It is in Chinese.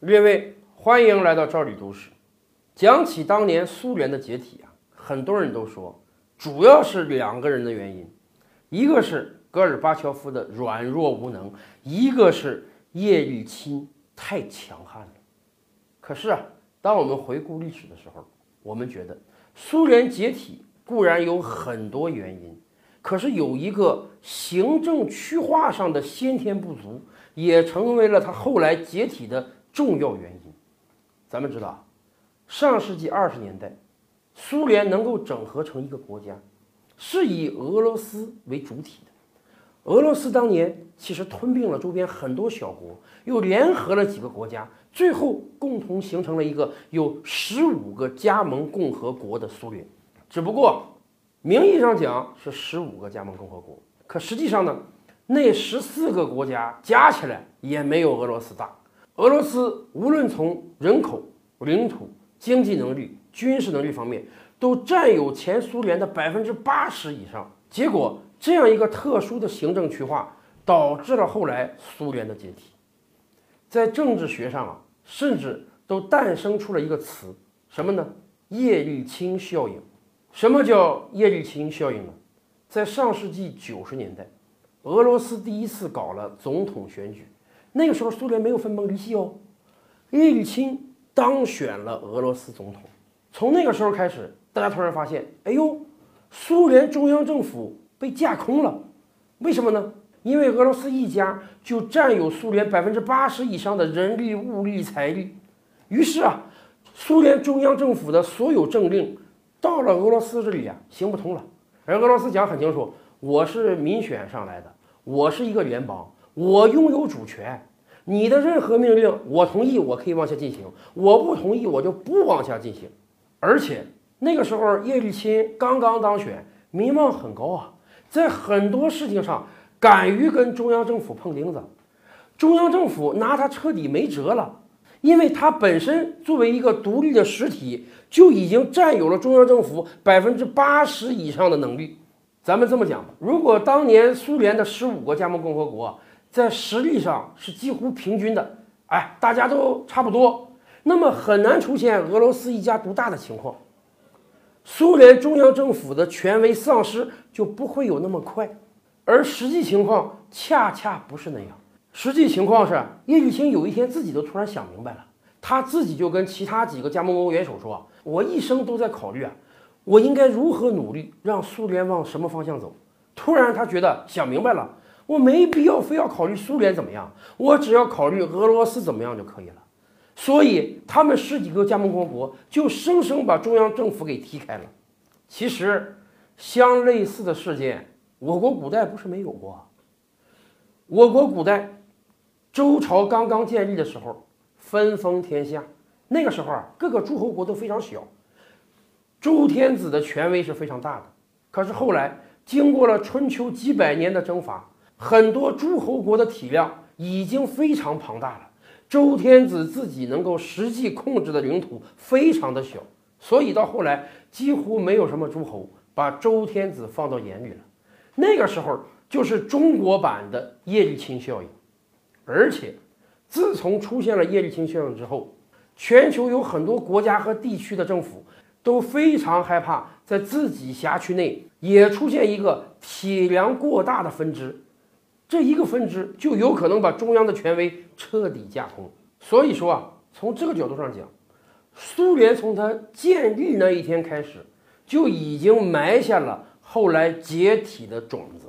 列位，欢迎来到赵理都市。讲起当年苏联的解体啊，很多人都说，主要是两个人的原因，一个是戈尔巴乔夫的软弱无能，一个是叶利钦太强悍了。可是啊，当我们回顾历史的时候，我们觉得苏联解体固然有很多原因，可是有一个行政区划上的先天不足，也成为了他后来解体的。重要原因，咱们知道，上世纪二十年代，苏联能够整合成一个国家，是以俄罗斯为主体的。俄罗斯当年其实吞并了周边很多小国，又联合了几个国家，最后共同形成了一个有十五个加盟共和国的苏联。只不过名义上讲是十五个加盟共和国，可实际上呢，那十四个国家加起来也没有俄罗斯大。俄罗斯无论从人口、领土、经济能力、军事能力方面，都占有前苏联的百分之八十以上。结果，这样一个特殊的行政区划，导致了后来苏联的解体。在政治学上啊，甚至都诞生出了一个词，什么呢？叶利钦效应。什么叫叶利钦效应呢？在上世纪九十年代，俄罗斯第一次搞了总统选举。那个时候，苏联没有分崩离析哦。叶利钦当选了俄罗斯总统。从那个时候开始，大家突然发现，哎呦，苏联中央政府被架空了。为什么呢？因为俄罗斯一家就占有苏联百分之八十以上的人力、物力、财力。于是啊，苏联中央政府的所有政令到了俄罗斯这里啊，行不通了。而俄罗斯讲很清楚，我是民选上来的，我是一个联邦。我拥有主权，你的任何命令我同意，我可以往下进行；我不同意，我就不往下进行。而且那个时候叶利钦刚刚当选，民望很高啊，在很多事情上敢于跟中央政府碰钉子，中央政府拿他彻底没辙了，因为他本身作为一个独立的实体，就已经占有了中央政府百分之八十以上的能力。咱们这么讲吧，如果当年苏联的十五个加盟共和国，在实力上是几乎平均的，哎，大家都差不多，那么很难出现俄罗斯一家独大的情况。苏联中央政府的权威丧失就不会有那么快，而实际情况恰恰不是那样。实际情况是，叶利钦有一天自己都突然想明白了，他自己就跟其他几个加盟国元首说：“我一生都在考虑啊，我应该如何努力让苏联往什么方向走。”突然他觉得想明白了。我没必要非要考虑苏联怎么样，我只要考虑俄罗斯怎么样就可以了。所以他们十几个加盟共和国就生生把中央政府给踢开了。其实，相类似的事件，我国古代不是没有过。我国古代周朝刚刚建立的时候，分封天下，那个时候啊，各个诸侯国都非常小，周天子的权威是非常大的。可是后来经过了春秋几百年的征伐。很多诸侯国的体量已经非常庞大了，周天子自己能够实际控制的领土非常的小，所以到后来几乎没有什么诸侯把周天子放到眼里了。那个时候就是中国版的叶利钦效应，而且自从出现了叶利钦效应之后，全球有很多国家和地区的政府都非常害怕在自己辖区内也出现一个体量过大的分支。这一个分支就有可能把中央的权威彻底架空。所以说啊，从这个角度上讲，苏联从它建立那一天开始，就已经埋下了后来解体的种子。